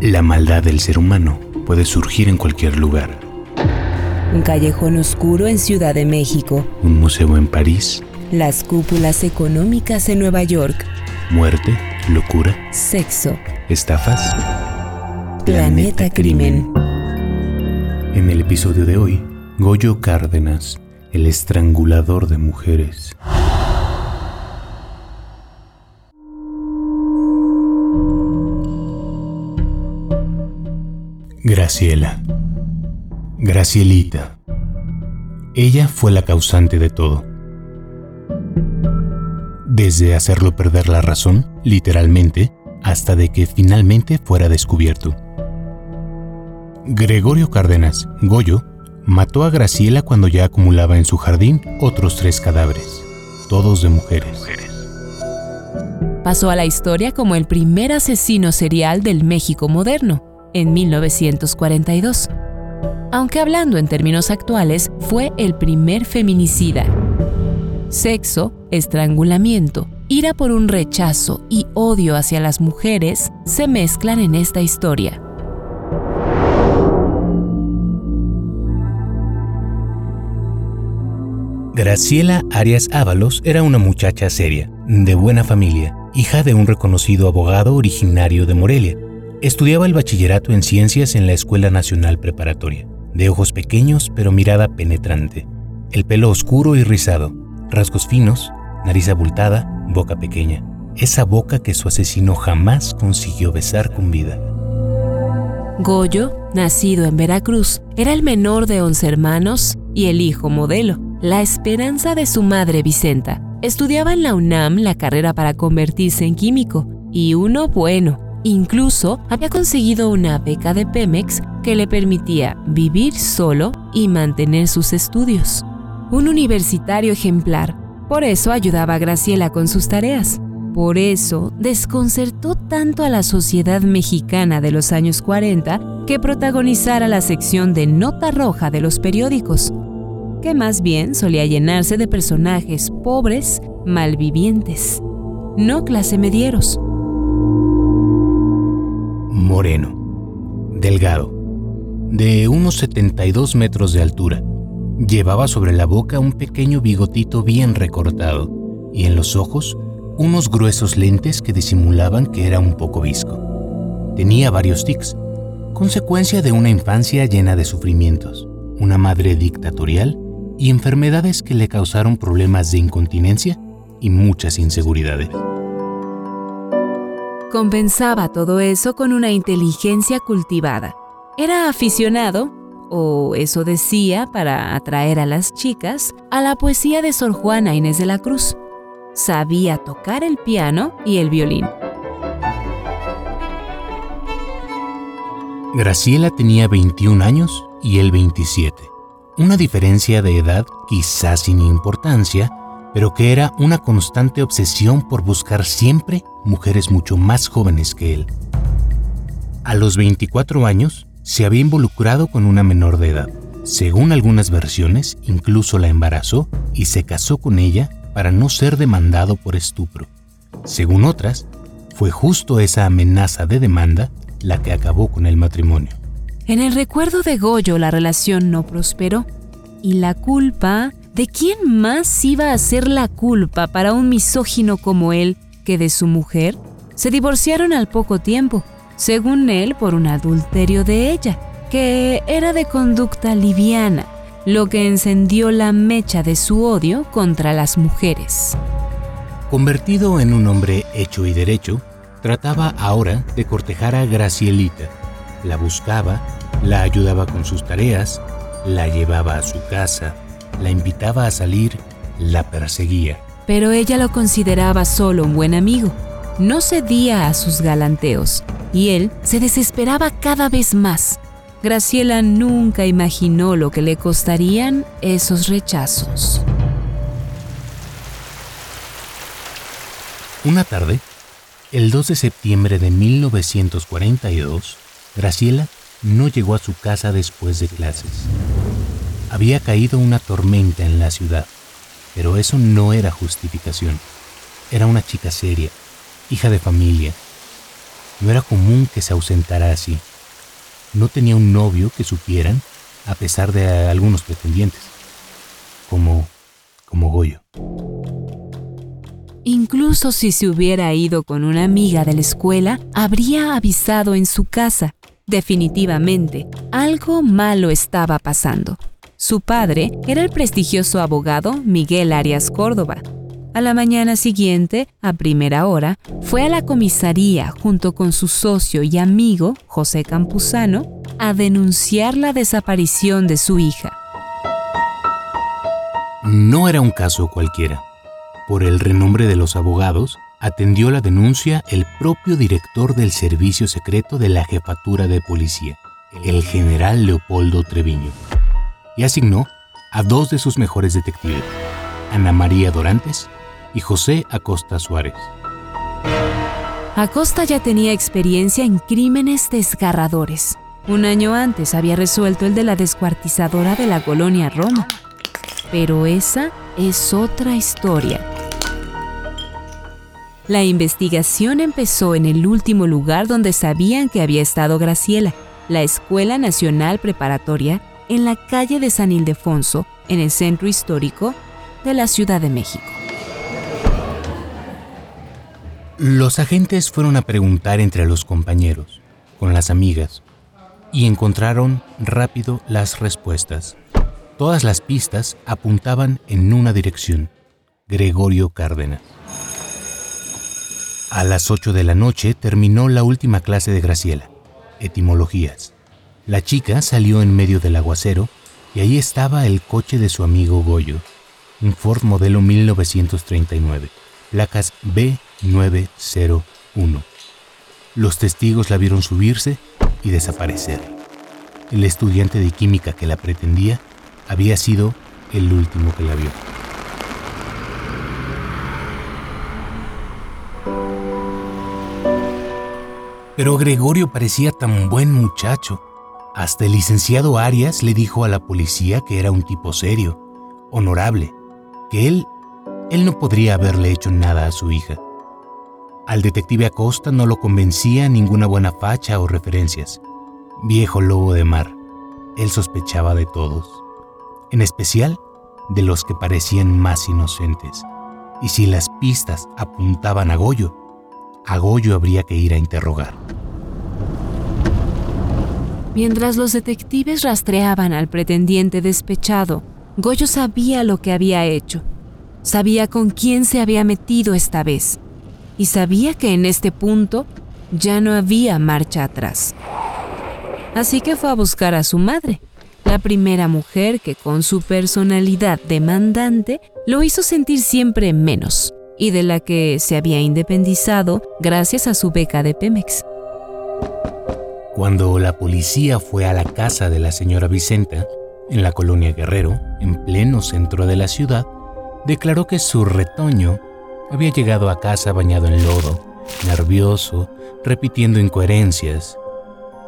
La maldad del ser humano puede surgir en cualquier lugar. Un callejón oscuro en Ciudad de México. Un museo en París. Las cúpulas económicas en Nueva York. Muerte, locura. Sexo. Estafas. Planeta, Crimen. En el episodio de hoy, Goyo Cárdenas, el estrangulador de mujeres. Graciela. Gracielita. Ella fue la causante de todo. Desde hacerlo perder la razón, literalmente, hasta de que finalmente fuera descubierto. Gregorio Cárdenas, Goyo, mató a Graciela cuando ya acumulaba en su jardín otros tres cadáveres, todos de mujeres. Pasó a la historia como el primer asesino serial del México moderno en 1942. Aunque hablando en términos actuales, fue el primer feminicida. Sexo, estrangulamiento, ira por un rechazo y odio hacia las mujeres se mezclan en esta historia. Graciela Arias Ábalos era una muchacha seria, de buena familia, hija de un reconocido abogado originario de Morelia, Estudiaba el bachillerato en ciencias en la Escuela Nacional Preparatoria, de ojos pequeños pero mirada penetrante, el pelo oscuro y rizado, rasgos finos, nariz abultada, boca pequeña, esa boca que su asesino jamás consiguió besar con vida. Goyo, nacido en Veracruz, era el menor de once hermanos y el hijo modelo, la esperanza de su madre Vicenta. Estudiaba en la UNAM la carrera para convertirse en químico, y uno bueno, Incluso había conseguido una beca de Pemex que le permitía vivir solo y mantener sus estudios. Un universitario ejemplar. Por eso ayudaba a Graciela con sus tareas. Por eso desconcertó tanto a la sociedad mexicana de los años 40 que protagonizara la sección de nota roja de los periódicos, que más bien solía llenarse de personajes pobres, malvivientes, no clase medieros moreno, delgado, de unos 72 metros de altura. Llevaba sobre la boca un pequeño bigotito bien recortado y en los ojos unos gruesos lentes que disimulaban que era un poco visco. Tenía varios tics, consecuencia de una infancia llena de sufrimientos, una madre dictatorial y enfermedades que le causaron problemas de incontinencia y muchas inseguridades. Compensaba todo eso con una inteligencia cultivada. Era aficionado, o eso decía para atraer a las chicas, a la poesía de Sor Juana Inés de la Cruz. Sabía tocar el piano y el violín. Graciela tenía 21 años y él 27. Una diferencia de edad quizás sin importancia, pero que era una constante obsesión por buscar siempre mujeres mucho más jóvenes que él. A los 24 años, se había involucrado con una menor de edad. Según algunas versiones, incluso la embarazó y se casó con ella para no ser demandado por estupro. Según otras, fue justo esa amenaza de demanda la que acabó con el matrimonio. En el recuerdo de Goyo la relación no prosperó y la culpa ¿De quién más iba a ser la culpa para un misógino como él que de su mujer? Se divorciaron al poco tiempo, según él por un adulterio de ella, que era de conducta liviana, lo que encendió la mecha de su odio contra las mujeres. Convertido en un hombre hecho y derecho, trataba ahora de cortejar a Gracielita. La buscaba, la ayudaba con sus tareas, la llevaba a su casa, la invitaba a salir, la perseguía. Pero ella lo consideraba solo un buen amigo. No cedía a sus galanteos y él se desesperaba cada vez más. Graciela nunca imaginó lo que le costarían esos rechazos. Una tarde, el 2 de septiembre de 1942, Graciela no llegó a su casa después de clases había caído una tormenta en la ciudad, pero eso no era justificación. Era una chica seria, hija de familia. No era común que se ausentara así. No tenía un novio que supieran, a pesar de algunos pretendientes, como, como Goyo. Incluso si se hubiera ido con una amiga de la escuela, habría avisado en su casa. Definitivamente, algo malo estaba pasando. Su padre era el prestigioso abogado Miguel Arias Córdoba. A la mañana siguiente, a primera hora, fue a la comisaría junto con su socio y amigo, José Campuzano, a denunciar la desaparición de su hija. No era un caso cualquiera. Por el renombre de los abogados, atendió la denuncia el propio director del Servicio Secreto de la Jefatura de Policía, el general Leopoldo Treviño y asignó a dos de sus mejores detectives, Ana María Dorantes y José Acosta Suárez. Acosta ya tenía experiencia en crímenes desgarradores. Un año antes había resuelto el de la descuartizadora de la colonia Roma. Pero esa es otra historia. La investigación empezó en el último lugar donde sabían que había estado Graciela, la Escuela Nacional Preparatoria en la calle de San Ildefonso, en el centro histórico de la Ciudad de México. Los agentes fueron a preguntar entre los compañeros, con las amigas, y encontraron rápido las respuestas. Todas las pistas apuntaban en una dirección, Gregorio Cárdenas. A las 8 de la noche terminó la última clase de Graciela, etimologías. La chica salió en medio del aguacero y ahí estaba el coche de su amigo Goyo, un Ford modelo 1939, placas B901. Los testigos la vieron subirse y desaparecer. El estudiante de química que la pretendía había sido el último que la vio. Pero Gregorio parecía tan buen muchacho. Hasta el licenciado Arias le dijo a la policía que era un tipo serio, honorable, que él, él no podría haberle hecho nada a su hija. Al detective Acosta no lo convencía ninguna buena facha o referencias. Viejo lobo de mar, él sospechaba de todos, en especial de los que parecían más inocentes. Y si las pistas apuntaban a Goyo, a Goyo habría que ir a interrogar. Mientras los detectives rastreaban al pretendiente despechado, Goyo sabía lo que había hecho. Sabía con quién se había metido esta vez. Y sabía que en este punto ya no había marcha atrás. Así que fue a buscar a su madre, la primera mujer que con su personalidad demandante lo hizo sentir siempre menos y de la que se había independizado gracias a su beca de Pemex. Cuando la policía fue a la casa de la señora Vicenta, en la colonia Guerrero, en pleno centro de la ciudad, declaró que su retoño había llegado a casa bañado en lodo, nervioso, repitiendo incoherencias.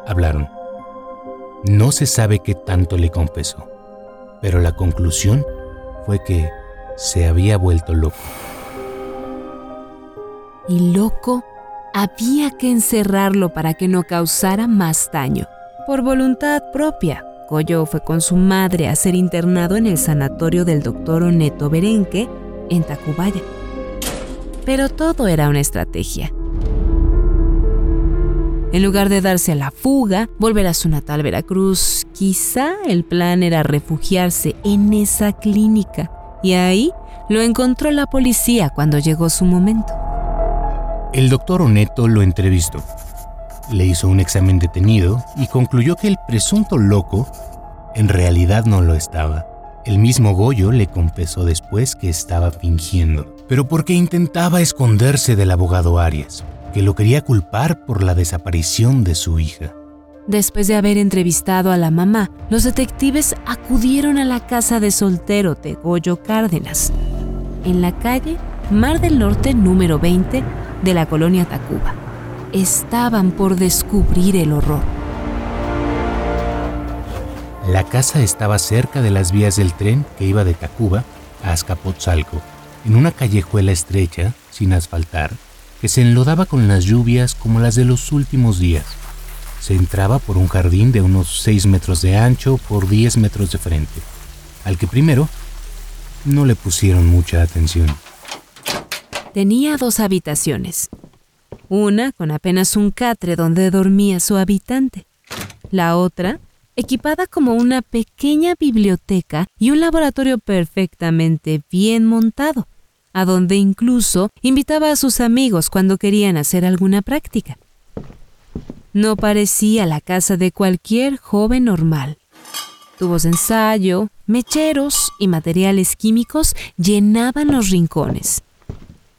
Hablaron. No se sabe qué tanto le confesó, pero la conclusión fue que se había vuelto loco. Y loco había que encerrarlo para que no causara más daño. Por voluntad propia, Goyo fue con su madre a ser internado en el sanatorio del doctor Oneto Berenque en Tacubaya. Pero todo era una estrategia. En lugar de darse a la fuga, volver a su natal Veracruz, quizá el plan era refugiarse en esa clínica. Y ahí lo encontró la policía cuando llegó su momento. El doctor Oneto lo entrevistó. Le hizo un examen detenido y concluyó que el presunto loco en realidad no lo estaba. El mismo Goyo le confesó después que estaba fingiendo, pero porque intentaba esconderse del abogado Arias, que lo quería culpar por la desaparición de su hija. Después de haber entrevistado a la mamá, los detectives acudieron a la casa de soltero de Goyo Cárdenas, en la calle Mar del Norte número 20 de la colonia Tacuba. Estaban por descubrir el horror. La casa estaba cerca de las vías del tren que iba de Tacuba a Azcapotzalco, en una callejuela estrecha, sin asfaltar, que se enlodaba con las lluvias como las de los últimos días. Se entraba por un jardín de unos 6 metros de ancho por 10 metros de frente, al que primero no le pusieron mucha atención. Tenía dos habitaciones, una con apenas un catre donde dormía su habitante, la otra equipada como una pequeña biblioteca y un laboratorio perfectamente bien montado, a donde incluso invitaba a sus amigos cuando querían hacer alguna práctica. No parecía la casa de cualquier joven normal. Tubos de ensayo, mecheros y materiales químicos llenaban los rincones.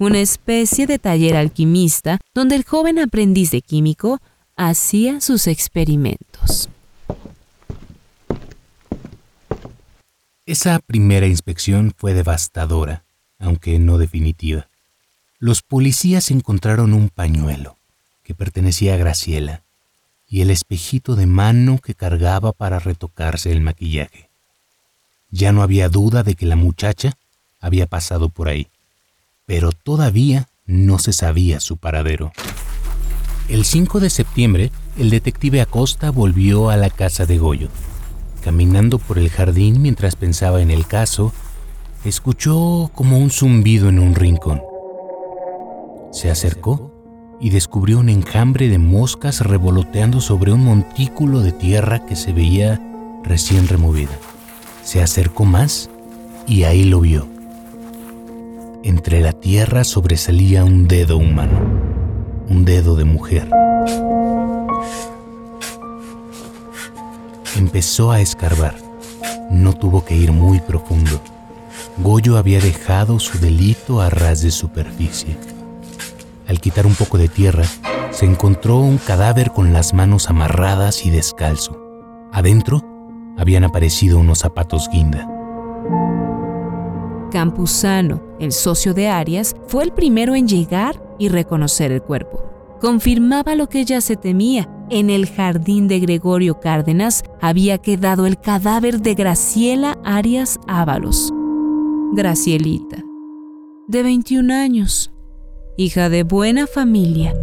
Una especie de taller alquimista donde el joven aprendiz de químico hacía sus experimentos. Esa primera inspección fue devastadora, aunque no definitiva. Los policías encontraron un pañuelo que pertenecía a Graciela y el espejito de mano que cargaba para retocarse el maquillaje. Ya no había duda de que la muchacha había pasado por ahí, pero todavía no se sabía su paradero. El 5 de septiembre, el detective Acosta volvió a la casa de Goyo Caminando por el jardín mientras pensaba en el caso, escuchó como un zumbido en un rincón. Se acercó y descubrió un enjambre de moscas revoloteando sobre un montículo de tierra que se veía recién removida. Se acercó más y ahí lo vio. Entre la tierra sobresalía un dedo humano, un dedo de mujer. Empezó a escarbar. No tuvo que ir muy profundo. Goyo había dejado su delito a ras de superficie. Al quitar un poco de tierra, se encontró un cadáver con las manos amarradas y descalzo. Adentro habían aparecido unos zapatos guinda. Campuzano, el socio de Arias, fue el primero en llegar y reconocer el cuerpo. Confirmaba lo que ya se temía, en el jardín de Gregorio Cárdenas había quedado el cadáver de Graciela Arias Ábalos. Gracielita, de 21 años, hija de buena familia.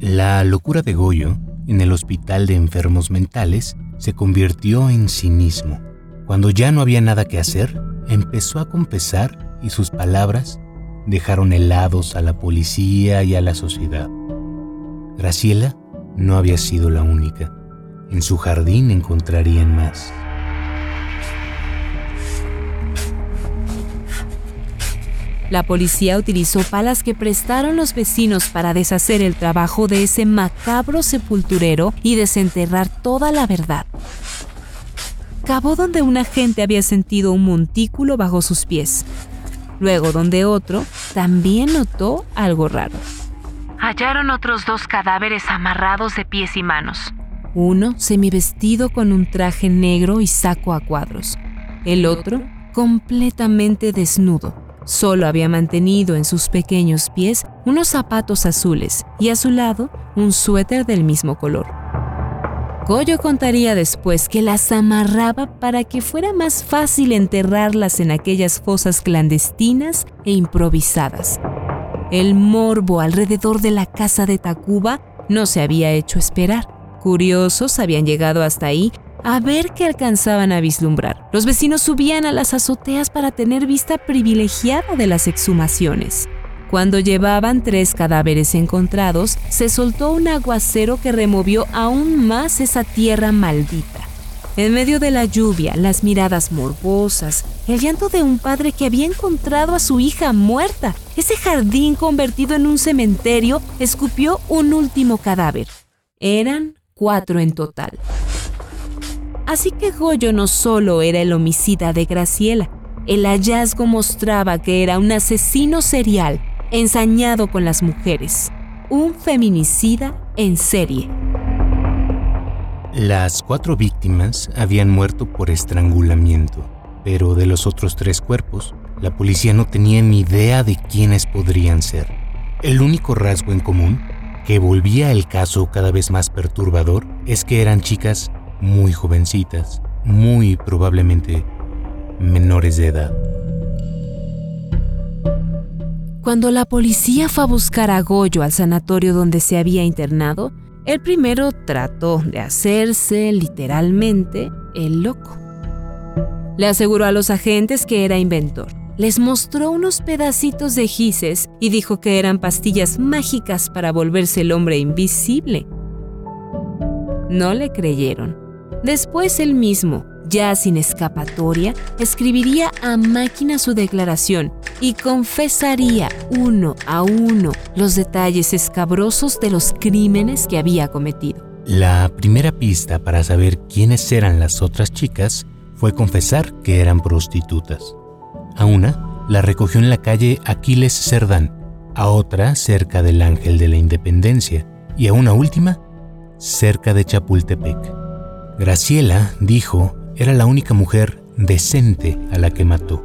La locura de Goyo en el hospital de enfermos mentales se convirtió en cinismo. Cuando ya no había nada que hacer, empezó a confesar y sus palabras dejaron helados a la policía y a la sociedad. Graciela no había sido la única. En su jardín encontrarían más. La policía utilizó palas que prestaron los vecinos para deshacer el trabajo de ese macabro sepulturero y desenterrar toda la verdad. Cavó donde un agente había sentido un montículo bajo sus pies. Luego donde otro también notó algo raro hallaron otros dos cadáveres amarrados de pies y manos. Uno semivestido con un traje negro y saco a cuadros. El otro completamente desnudo. Solo había mantenido en sus pequeños pies unos zapatos azules y a su lado un suéter del mismo color. Goyo contaría después que las amarraba para que fuera más fácil enterrarlas en aquellas fosas clandestinas e improvisadas. El morbo alrededor de la casa de Tacuba no se había hecho esperar. Curiosos habían llegado hasta ahí a ver qué alcanzaban a vislumbrar. Los vecinos subían a las azoteas para tener vista privilegiada de las exhumaciones. Cuando llevaban tres cadáveres encontrados, se soltó un aguacero que removió aún más esa tierra maldita. En medio de la lluvia, las miradas morbosas, el llanto de un padre que había encontrado a su hija muerta, ese jardín convertido en un cementerio, escupió un último cadáver. Eran cuatro en total. Así que Goyo no solo era el homicida de Graciela, el hallazgo mostraba que era un asesino serial, ensañado con las mujeres, un feminicida en serie. Las cuatro víctimas habían muerto por estrangulamiento, pero de los otros tres cuerpos, la policía no tenía ni idea de quiénes podrían ser. El único rasgo en común, que volvía el caso cada vez más perturbador, es que eran chicas muy jovencitas, muy probablemente menores de edad. Cuando la policía fue a buscar a Goyo al sanatorio donde se había internado, el primero trató de hacerse literalmente el loco. Le aseguró a los agentes que era inventor. Les mostró unos pedacitos de gises y dijo que eran pastillas mágicas para volverse el hombre invisible. No le creyeron. Después él mismo, ya sin escapatoria, escribiría a máquina su declaración y confesaría uno a uno los detalles escabrosos de los crímenes que había cometido. La primera pista para saber quiénes eran las otras chicas fue confesar que eran prostitutas. A una la recogió en la calle Aquiles Cerdán, a otra cerca del Ángel de la Independencia y a una última cerca de Chapultepec. Graciela, dijo, era la única mujer decente a la que mató.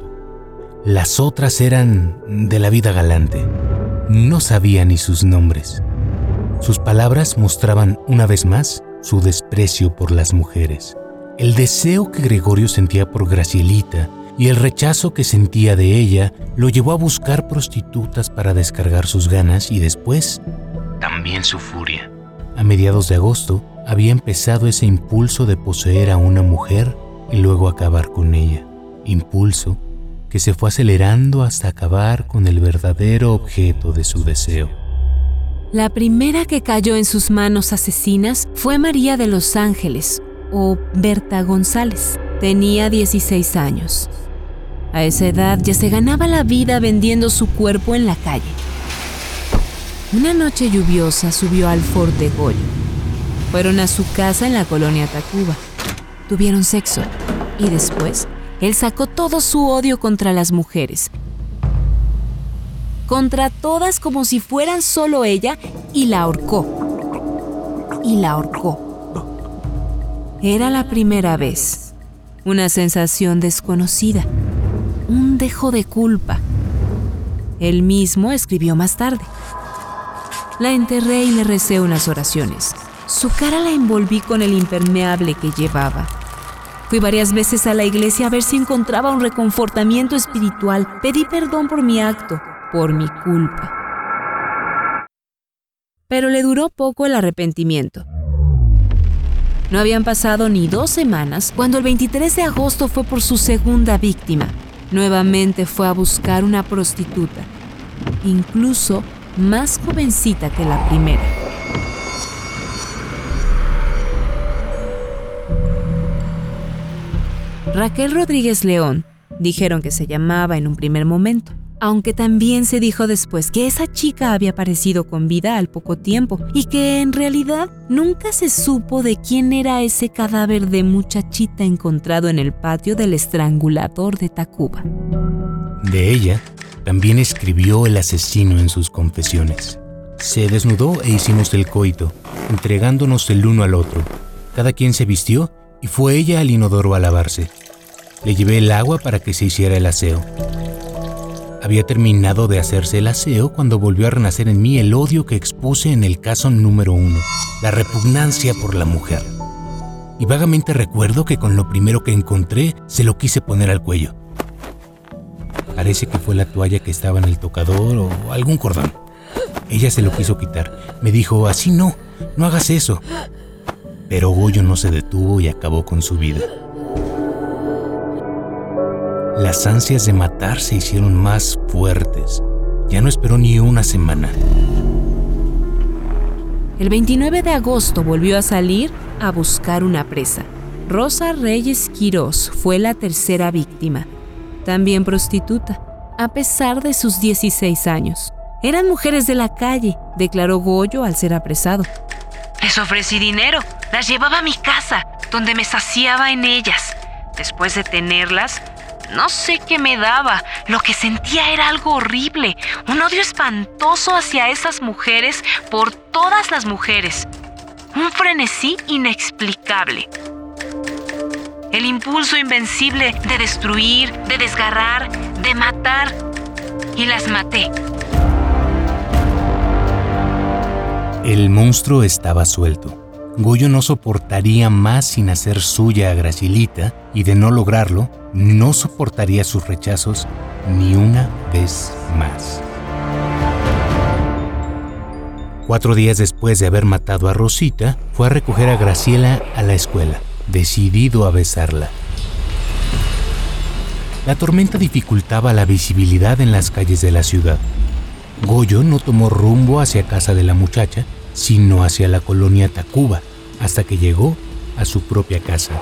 Las otras eran de la vida galante. No sabía ni sus nombres. Sus palabras mostraban una vez más su desprecio por las mujeres. El deseo que Gregorio sentía por Gracielita y el rechazo que sentía de ella lo llevó a buscar prostitutas para descargar sus ganas y después también su furia. A mediados de agosto había empezado ese impulso de poseer a una mujer y luego acabar con ella. Impulso que se fue acelerando hasta acabar con el verdadero objeto de su deseo. La primera que cayó en sus manos asesinas fue María de los Ángeles, o Berta González. Tenía 16 años. A esa edad ya se ganaba la vida vendiendo su cuerpo en la calle. Una noche lluviosa subió al Fort de Goyo. Fueron a su casa en la colonia Tacuba. Tuvieron sexo y después él sacó todo su odio contra las mujeres. Contra todas como si fueran solo ella y la ahorcó. Y la ahorcó. Era la primera vez. Una sensación desconocida. Un dejo de culpa. Él mismo escribió más tarde. La enterré y le recé unas oraciones. Su cara la envolví con el impermeable que llevaba. Fui varias veces a la iglesia a ver si encontraba un reconfortamiento espiritual. Pedí perdón por mi acto, por mi culpa. Pero le duró poco el arrepentimiento. No habían pasado ni dos semanas cuando el 23 de agosto fue por su segunda víctima. Nuevamente fue a buscar una prostituta. Incluso más jovencita que la primera. Raquel Rodríguez León, dijeron que se llamaba en un primer momento, aunque también se dijo después que esa chica había aparecido con vida al poco tiempo y que en realidad nunca se supo de quién era ese cadáver de muchachita encontrado en el patio del estrangulador de Tacuba. De ella también escribió el asesino en sus confesiones. Se desnudó e hicimos el coito, entregándonos el uno al otro. Cada quien se vistió y fue ella al inodoro a lavarse. Le llevé el agua para que se hiciera el aseo. Había terminado de hacerse el aseo cuando volvió a renacer en mí el odio que expuse en el caso número uno, la repugnancia por la mujer. Y vagamente recuerdo que con lo primero que encontré se lo quise poner al cuello. Parece que fue la toalla que estaba en el tocador o algún cordón. Ella se lo quiso quitar. Me dijo, así no, no hagas eso. Pero Goyo no se detuvo y acabó con su vida. Las ansias de matar se hicieron más fuertes. Ya no esperó ni una semana. El 29 de agosto volvió a salir a buscar una presa. Rosa Reyes Quirós fue la tercera víctima también prostituta, a pesar de sus 16 años. Eran mujeres de la calle, declaró Goyo al ser apresado. Les ofrecí dinero, las llevaba a mi casa, donde me saciaba en ellas. Después de tenerlas, no sé qué me daba. Lo que sentía era algo horrible, un odio espantoso hacia esas mujeres por todas las mujeres. Un frenesí inexplicable el impulso invencible de destruir, de desgarrar, de matar. Y las maté. El monstruo estaba suelto. Goyo no soportaría más sin hacer suya a Gracilita y de no lograrlo, no soportaría sus rechazos ni una vez más. Cuatro días después de haber matado a Rosita, fue a recoger a Graciela a la escuela, decidido a besarla. La tormenta dificultaba la visibilidad en las calles de la ciudad. Goyo no tomó rumbo hacia casa de la muchacha, sino hacia la colonia Tacuba, hasta que llegó a su propia casa.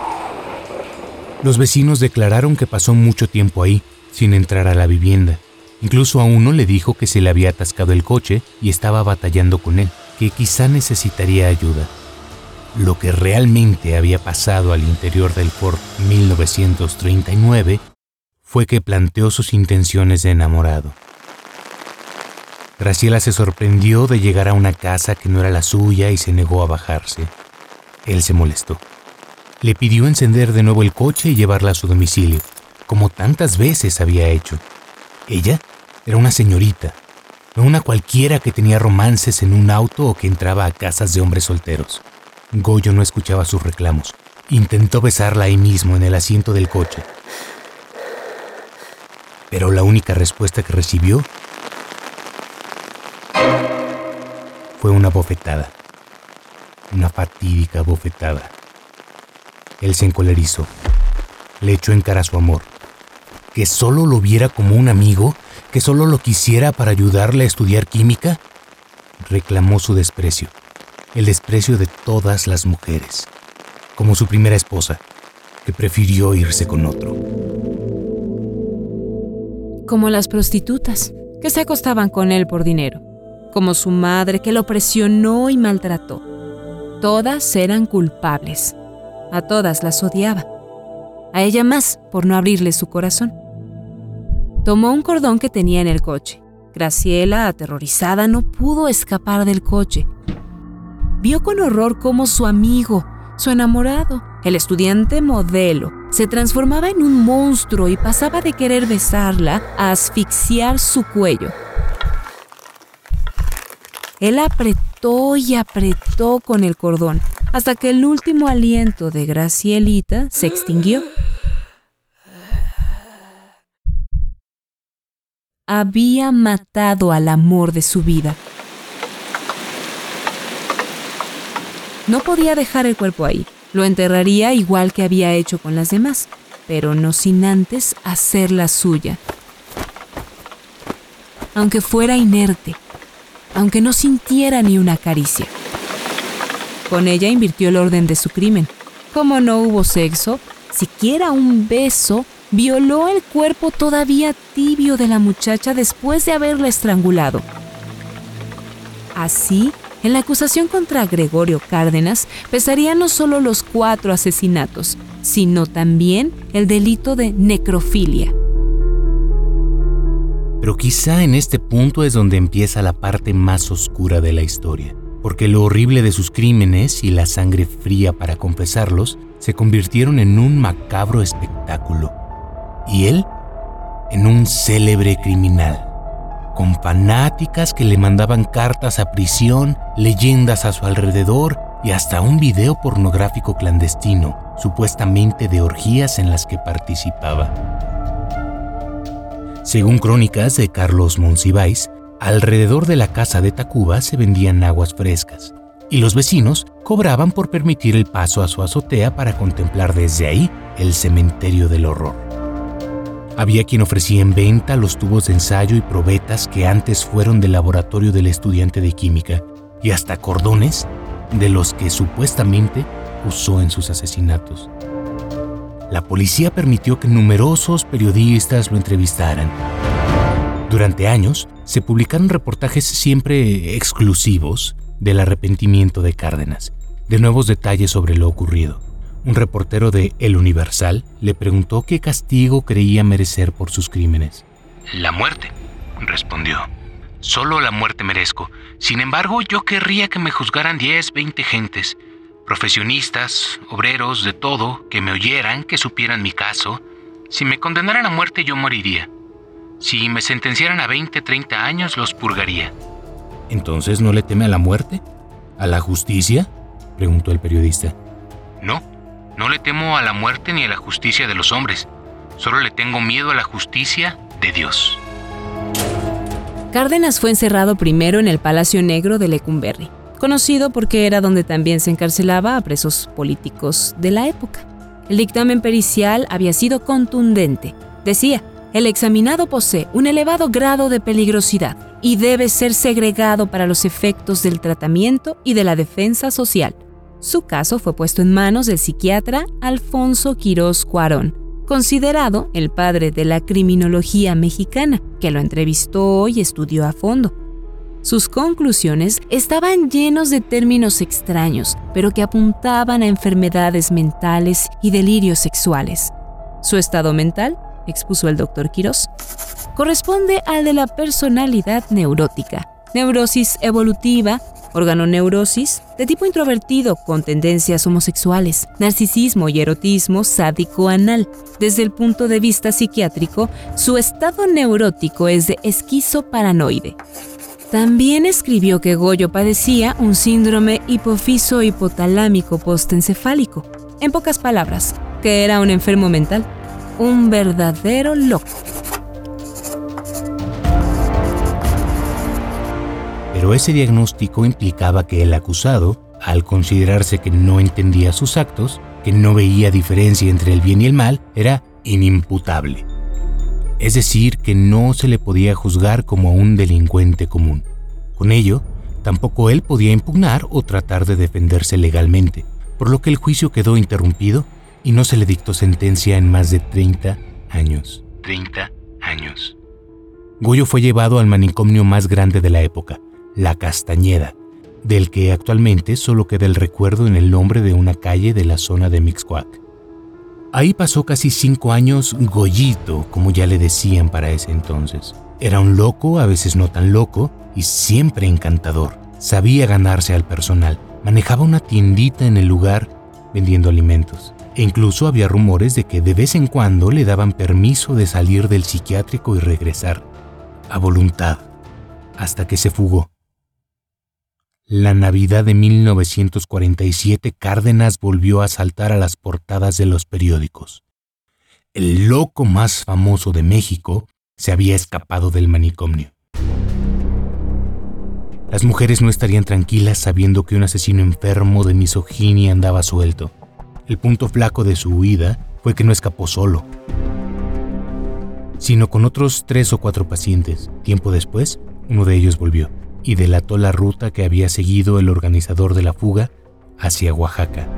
Los vecinos declararon que pasó mucho tiempo ahí, sin entrar a la vivienda. Incluso a uno le dijo que se le había atascado el coche y estaba batallando con él, que quizá necesitaría ayuda. Lo que realmente había pasado al interior del Ford 1939 fue que planteó sus intenciones de enamorado. Graciela se sorprendió de llegar a una casa que no era la suya y se negó a bajarse. Él se molestó. Le pidió encender de nuevo el coche y llevarla a su domicilio, como tantas veces había hecho. Ella era una señorita, no una cualquiera que tenía romances en un auto o que entraba a casas de hombres solteros. Goyo no escuchaba sus reclamos. Intentó besarla ahí mismo en el asiento del coche. Pero la única respuesta que recibió fue una bofetada. Una fatídica bofetada. Él se encolerizó. Le echó en cara su amor. Que solo lo viera como un amigo, que solo lo quisiera para ayudarle a estudiar química. Reclamó su desprecio. El desprecio de todas las mujeres. Como su primera esposa, que prefirió irse con otro. Como las prostitutas, que se acostaban con él por dinero como su madre que lo presionó y maltrató. Todas eran culpables. A todas las odiaba. A ella más por no abrirle su corazón. Tomó un cordón que tenía en el coche. Graciela, aterrorizada, no pudo escapar del coche. Vio con horror cómo su amigo, su enamorado, el estudiante modelo, se transformaba en un monstruo y pasaba de querer besarla a asfixiar su cuello él apretó y apretó con el cordón hasta que el último aliento de Gracielita se extinguió. Había matado al amor de su vida. No podía dejar el cuerpo ahí. Lo enterraría igual que había hecho con las demás, pero no sin antes hacerla suya. Aunque fuera inerte, aunque no sintiera ni una caricia. Con ella invirtió el orden de su crimen. Como no hubo sexo, siquiera un beso, violó el cuerpo todavía tibio de la muchacha después de haberla estrangulado. Así, en la acusación contra Gregorio Cárdenas pesarían no solo los cuatro asesinatos, sino también el delito de necrofilia. Pero quizá en este punto es donde empieza la parte más oscura de la historia, porque lo horrible de sus crímenes y la sangre fría para confesarlos se convirtieron en un macabro espectáculo. Y él en un célebre criminal, con fanáticas que le mandaban cartas a prisión, leyendas a su alrededor y hasta un video pornográfico clandestino, supuestamente de orgías en las que participaba. Según crónicas de Carlos Monsiváis, alrededor de la casa de Tacuba se vendían aguas frescas y los vecinos cobraban por permitir el paso a su azotea para contemplar desde ahí el cementerio del horror. Había quien ofrecía en venta los tubos de ensayo y probetas que antes fueron del laboratorio del estudiante de química y hasta cordones de los que supuestamente usó en sus asesinatos la policía permitió que numerosos periodistas lo entrevistaran. Durante años se publicaron reportajes siempre exclusivos del arrepentimiento de Cárdenas, de nuevos detalles sobre lo ocurrido. Un reportero de El Universal le preguntó qué castigo creía merecer por sus crímenes. La muerte, respondió. Solo la muerte merezco. Sin embargo, yo querría que me juzgaran 10, 20 gentes profesionistas, obreros, de todo, que me oyeran, que supieran mi caso. Si me condenaran a muerte yo moriría. Si me sentenciaran a 20, 30 años, los purgaría. ¿Entonces no le teme a la muerte? ¿A la justicia? preguntó el periodista. No, no le temo a la muerte ni a la justicia de los hombres. Solo le tengo miedo a la justicia de Dios. Cárdenas fue encerrado primero en el Palacio Negro de Lecumberri, conocido porque era donde también se encarcelaba a presos políticos de la época. El dictamen pericial había sido contundente. Decía, el examinado posee un elevado grado de peligrosidad y debe ser segregado para los efectos del tratamiento y de la defensa social. Su caso fue puesto en manos del psiquiatra Alfonso Quirós Cuarón, considerado el padre de la criminología mexicana, que lo entrevistó y estudió a fondo. Sus conclusiones estaban llenos de términos extraños, pero que apuntaban a enfermedades mentales y delirios sexuales. Su estado mental, expuso el doctor Quirós, corresponde al de la personalidad neurótica, neurosis evolutiva, organoneurosis, de tipo introvertido con tendencias homosexuales, narcisismo y erotismo sádico anal. Desde el punto de vista psiquiátrico, su estado neurótico es de esquizoparanoide. También escribió que Goyo padecía un síndrome hipofiso hipotalámico postencefálico. En pocas palabras, que era un enfermo mental, un verdadero loco. Pero ese diagnóstico implicaba que el acusado, al considerarse que no entendía sus actos, que no veía diferencia entre el bien y el mal, era inimputable es decir, que no se le podía juzgar como a un delincuente común. Con ello, tampoco él podía impugnar o tratar de defenderse legalmente, por lo que el juicio quedó interrumpido y no se le dictó sentencia en más de 30 años. 30 años. Goyo fue llevado al manicomio más grande de la época, La Castañeda, del que actualmente solo queda el recuerdo en el nombre de una calle de la zona de Mixcoac. Ahí pasó casi cinco años Goyito, como ya le decían para ese entonces. Era un loco, a veces no tan loco, y siempre encantador. Sabía ganarse al personal. Manejaba una tiendita en el lugar vendiendo alimentos. E incluso había rumores de que de vez en cuando le daban permiso de salir del psiquiátrico y regresar. A voluntad. Hasta que se fugó. La Navidad de 1947 Cárdenas volvió a saltar a las portadas de los periódicos. El loco más famoso de México se había escapado del manicomio. Las mujeres no estarían tranquilas sabiendo que un asesino enfermo de misoginia andaba suelto. El punto flaco de su huida fue que no escapó solo, sino con otros tres o cuatro pacientes. Tiempo después, uno de ellos volvió y delató la ruta que había seguido el organizador de la fuga hacia Oaxaca.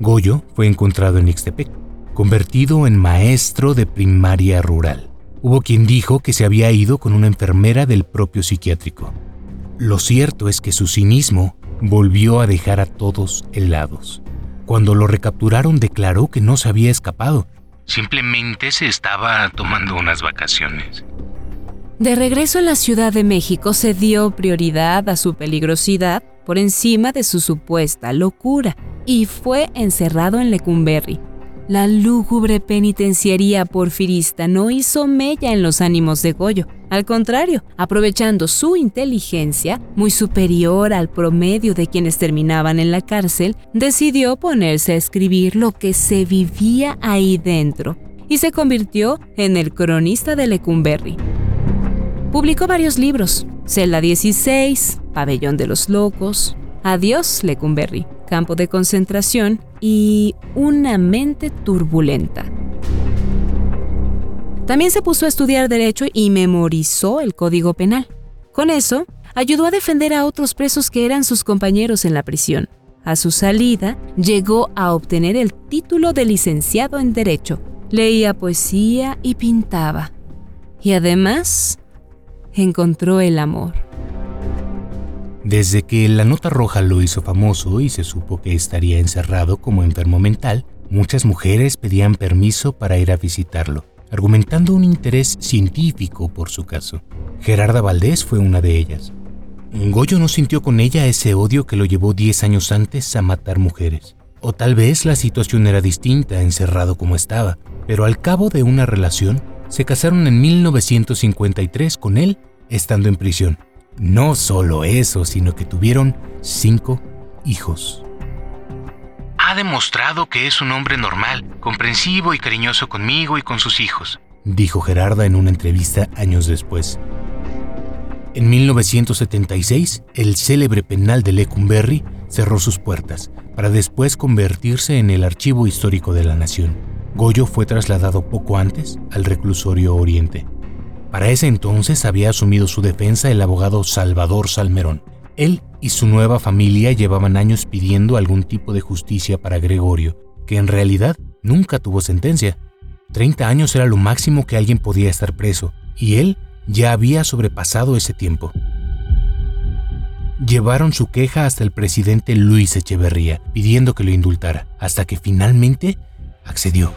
Goyo fue encontrado en Ixtepec, convertido en maestro de primaria rural. Hubo quien dijo que se había ido con una enfermera del propio psiquiátrico. Lo cierto es que su cinismo volvió a dejar a todos helados. Cuando lo recapturaron declaró que no se había escapado. Simplemente se estaba tomando unas vacaciones. De regreso en la Ciudad de México se dio prioridad a su peligrosidad por encima de su supuesta locura y fue encerrado en Lecumberri. La lúgubre penitenciaría porfirista no hizo mella en los ánimos de Goyo. Al contrario, aprovechando su inteligencia, muy superior al promedio de quienes terminaban en la cárcel, decidió ponerse a escribir lo que se vivía ahí dentro y se convirtió en el cronista de Lecumberri. Publicó varios libros, Celda 16, Pabellón de los Locos, Adiós Lecumberri, Campo de Concentración y Una mente turbulenta. También se puso a estudiar derecho y memorizó el Código Penal. Con eso, ayudó a defender a otros presos que eran sus compañeros en la prisión. A su salida, llegó a obtener el título de licenciado en Derecho. Leía poesía y pintaba. Y además, encontró el amor. Desde que la nota roja lo hizo famoso y se supo que estaría encerrado como enfermo mental, muchas mujeres pedían permiso para ir a visitarlo, argumentando un interés científico por su caso. Gerarda Valdés fue una de ellas. Goyo no sintió con ella ese odio que lo llevó 10 años antes a matar mujeres. O tal vez la situación era distinta, encerrado como estaba, pero al cabo de una relación, se casaron en 1953 con él estando en prisión. No solo eso, sino que tuvieron cinco hijos. Ha demostrado que es un hombre normal, comprensivo y cariñoso conmigo y con sus hijos, dijo Gerarda en una entrevista años después. En 1976, el célebre penal de Lecumberri cerró sus puertas, para después convertirse en el archivo histórico de la nación. Goyo fue trasladado poco antes al reclusorio Oriente. Para ese entonces había asumido su defensa el abogado Salvador Salmerón. Él y su nueva familia llevaban años pidiendo algún tipo de justicia para Gregorio, que en realidad nunca tuvo sentencia. 30 años era lo máximo que alguien podía estar preso, y él ya había sobrepasado ese tiempo. Llevaron su queja hasta el presidente Luis Echeverría, pidiendo que lo indultara, hasta que finalmente accedió.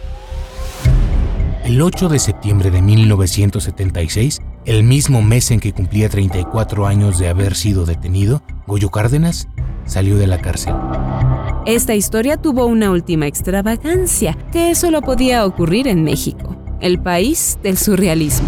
El 8 de septiembre de 1976, el mismo mes en que cumplía 34 años de haber sido detenido, Goyo Cárdenas salió de la cárcel. Esta historia tuvo una última extravagancia, que solo podía ocurrir en México, el país del surrealismo.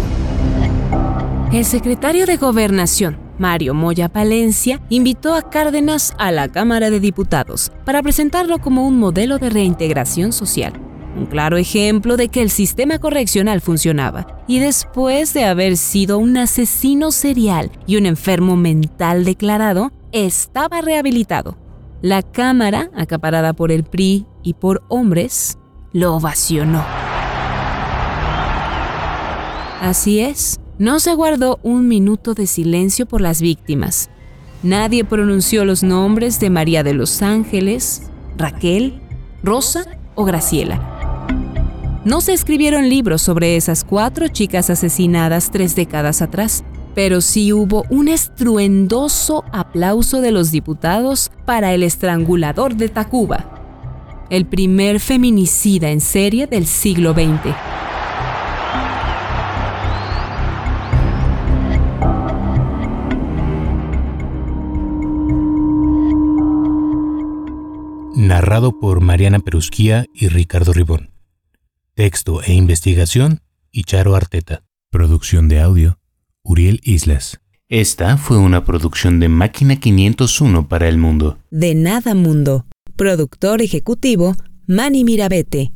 El secretario de Gobernación, Mario Moya Palencia, invitó a Cárdenas a la Cámara de Diputados para presentarlo como un modelo de reintegración social. Un claro ejemplo de que el sistema correccional funcionaba. Y después de haber sido un asesino serial y un enfermo mental declarado, estaba rehabilitado. La Cámara, acaparada por el PRI y por hombres, lo ovacionó. Así es, no se guardó un minuto de silencio por las víctimas. Nadie pronunció los nombres de María de los Ángeles, Raquel, Rosa o Graciela. No se escribieron libros sobre esas cuatro chicas asesinadas tres décadas atrás, pero sí hubo un estruendoso aplauso de los diputados para el estrangulador de Tacuba, el primer feminicida en serie del siglo XX. narrado por Mariana Perusquía y Ricardo Ribón. Texto e investigación, Icharo Arteta. Producción de audio, Uriel Islas. Esta fue una producción de Máquina 501 para el mundo. De Nada Mundo. Productor ejecutivo, Manny Mirabete.